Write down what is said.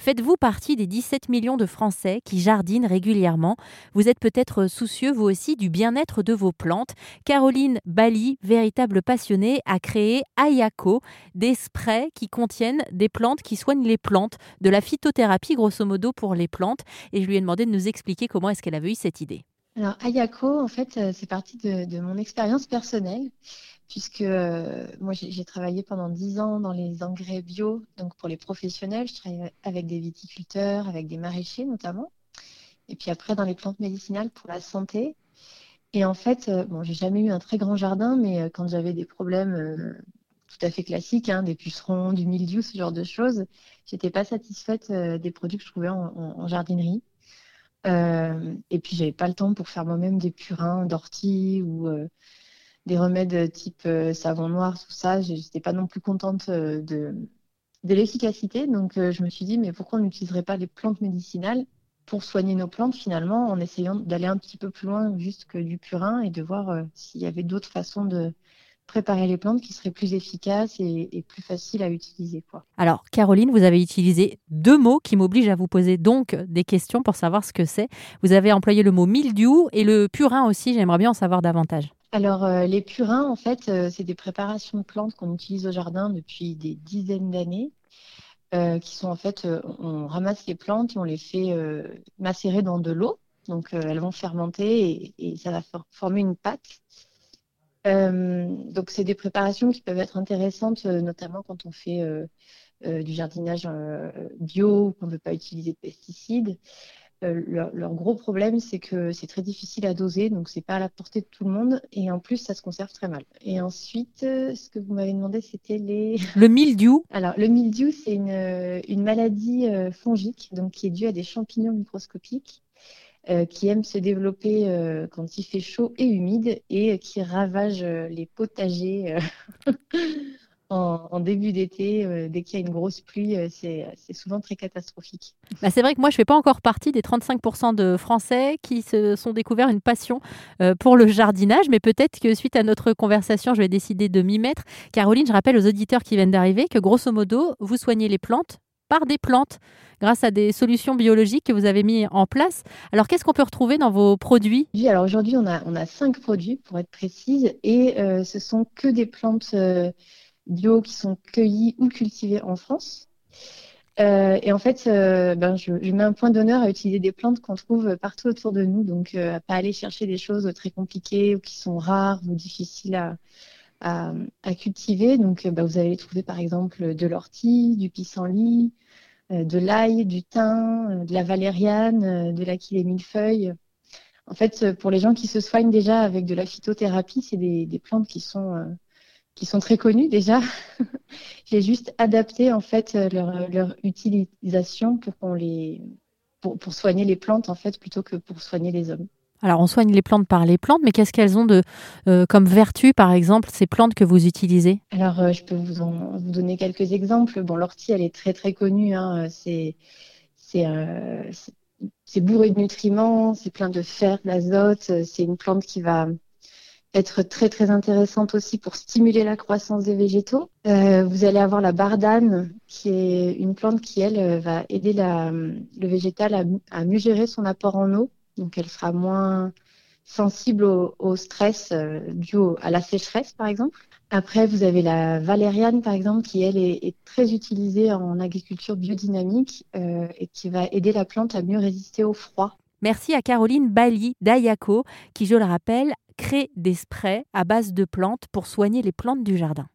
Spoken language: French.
Faites-vous partie des 17 millions de Français qui jardinent régulièrement Vous êtes peut-être soucieux, vous aussi, du bien-être de vos plantes. Caroline Bali, véritable passionnée, a créé Ayako, des sprays qui contiennent des plantes qui soignent les plantes, de la phytothérapie grosso modo pour les plantes. Et je lui ai demandé de nous expliquer comment est-ce qu'elle avait eu cette idée. Alors, Ayako, en fait, euh, c'est parti de, mon expérience personnelle, puisque euh, moi, j'ai travaillé pendant dix ans dans les engrais bio, donc pour les professionnels. Je travaillais avec des viticulteurs, avec des maraîchers notamment. Et puis après, dans les plantes médicinales pour la santé. Et en fait, euh, bon, j'ai jamais eu un très grand jardin, mais quand j'avais des problèmes tout à fait classiques, hein, des pucerons, du mildiou, ce genre de choses, j'étais pas satisfaite des produits que je trouvais en jardinerie. Euh, et puis, j'avais pas le temps pour faire moi-même des purins d'ortie ou euh, des remèdes type euh, savon noir, tout ça. J'étais pas non plus contente de, de l'efficacité. Donc, je me suis dit, mais pourquoi on n'utiliserait pas les plantes médicinales pour soigner nos plantes finalement en essayant d'aller un petit peu plus loin juste que du purin et de voir s'il y avait d'autres façons de, préparer les plantes qui seraient plus efficaces et, plus faciles à utiliser. Quoi. Alors, Caroline, vous avez utilisé deux mots qui m'obligent à vous poser donc des questions pour savoir ce que c'est. Vous avez employé le mot mildiou et le purin aussi. J'aimerais bien en savoir davantage. Alors, euh, les purins, en fait, euh, c'est des préparations de plantes qu'on utilise au jardin depuis des dizaines d'années. Euh, qui sont en fait, on ramasse les plantes et on les fait macérer dans de l'eau. Donc, elles vont fermenter et, ça va former une pâte donc, c'est des préparations qui peuvent être intéressantes, notamment quand on fait du jardinage bio qu'on ne veut pas utiliser de pesticides. Leur, gros problème, c'est que c'est très difficile à doser, donc c'est pas à la portée de tout le monde, et en plus, ça se conserve très mal. Et ensuite, ce que vous m'avez demandé, c'était les... Le mildiou Alors, le mildiou, c'est une, une maladie fongique, donc qui est due à des champignons microscopiques euh, qui aime se développer euh, quand il fait chaud et humide et qui ravage euh, les potagers en, début d'été. dès qu'il y a une grosse pluie, c'est souvent très catastrophique. Bah c'est vrai que moi, je ne fais pas encore partie des 35% de Français qui se sont découverts une passion pour le jardinage, mais peut-être que suite à notre conversation, je vais décider de m'y mettre. Caroline, je rappelle aux auditeurs qui viennent d'arriver que grosso modo, vous soignez les plantes par des plantes grâce à des solutions biologiques que vous avez mis en place. Alors, qu'est-ce qu'on peut retrouver dans vos produits? Alors aujourd'hui, on a, on a cinq produits pour être précise et euh, ce sont que des plantes euh, bio qui sont cueillies ou cultivées en France. Euh, et en fait, ben, je, mets un point d'honneur à utiliser des plantes qu'on trouve partout autour de nous, donc à pas aller chercher des choses très compliquées ou qui sont rares ou difficiles à, à, cultiver. Donc, bah, vous allez trouver par exemple de l'ortie, du pissenlit, euh, de l'ail, du thym, euh, de la valériane, euh, de l'aquilée millefeuille. En fait, pour les gens qui se soignent déjà avec de la phytothérapie, c'est des, plantes qui sont, qui sont très connues déjà. J'ai juste adapté en fait leur, leur utilisation pour qu'on les pour, pour soigner les plantes en fait plutôt que pour soigner les hommes. Alors, on soigne les plantes par les plantes, mais qu'est-ce qu'elles ont de euh, comme vertu, par exemple, ces plantes que vous utilisez? Alors, euh, je peux vous, en, vous donner quelques exemples. Bon, l'ortie, elle est très très connue. Hein. C'est euh, c'est bourré de nutriments, c'est plein de fer, d'azote. C'est une plante qui va être très très intéressante aussi pour stimuler la croissance des végétaux. vous allez avoir la bardane, qui est une plante qui, elle, va aider le végétal à, mieux gérer son apport en eau donc elle sera moins sensible au, stress euh, dû à la sécheresse, par exemple. Après, vous avez la valériane, par exemple, qui, elle, est, très utilisée en agriculture biodynamique euh, et qui va aider la plante à mieux résister au froid. Merci à Caroline Bali d'Ayako, qui, je le rappelle, crée des sprays à base de plantes pour soigner les plantes du jardin.